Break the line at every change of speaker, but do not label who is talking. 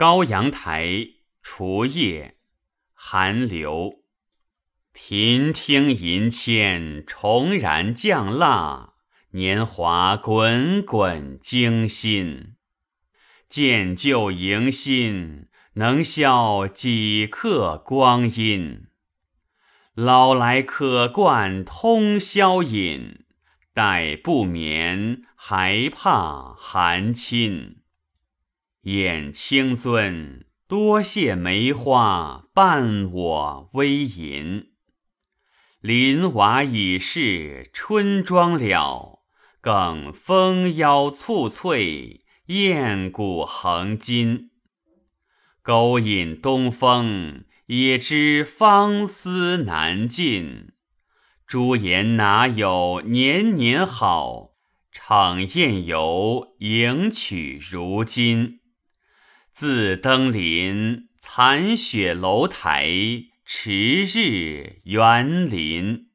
高阳台，除夜，寒流。频听银铅重燃降蜡，年华滚滚惊心。见旧迎新，能消几刻光阴？老来可惯通宵饮，待不眠还怕寒侵。眼清尊，多谢梅花伴我微吟。林娃已是春妆了，更风腰簇翠，雁骨横金。勾引东风，也知芳思难尽。朱颜哪有年年好？场宴游，迎娶如今。自登临，残雪楼台，迟日园林。